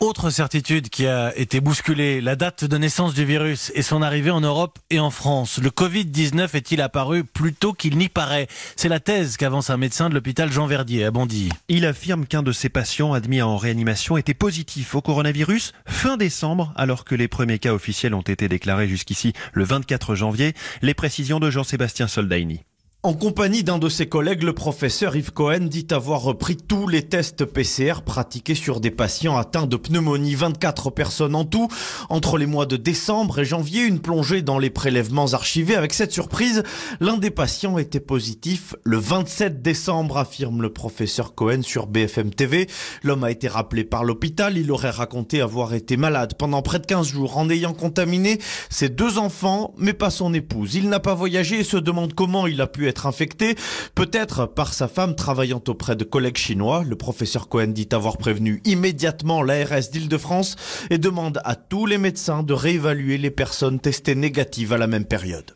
Autre certitude qui a été bousculée, la date de naissance du virus et son arrivée en Europe et en France. Le Covid-19 est-il apparu plus tôt qu'il n'y paraît? C'est la thèse qu'avance un médecin de l'hôpital Jean Verdier à Bondy. Il affirme qu'un de ses patients admis en réanimation était positif au coronavirus fin décembre, alors que les premiers cas officiels ont été déclarés jusqu'ici le 24 janvier. Les précisions de Jean-Sébastien Soldaini. En compagnie d'un de ses collègues, le professeur Yves Cohen dit avoir repris tous les tests PCR pratiqués sur des patients atteints de pneumonie. 24 personnes en tout. Entre les mois de décembre et janvier, une plongée dans les prélèvements archivés avec cette surprise. L'un des patients était positif le 27 décembre, affirme le professeur Cohen sur BFM TV. L'homme a été rappelé par l'hôpital. Il aurait raconté avoir été malade pendant près de 15 jours en ayant contaminé ses deux enfants, mais pas son épouse. Il n'a pas voyagé et se demande comment il a pu infecté, peut-être par sa femme travaillant auprès de collègues chinois. Le professeur Cohen dit avoir prévenu immédiatement l'ARS d'Île-de-France et demande à tous les médecins de réévaluer les personnes testées négatives à la même période.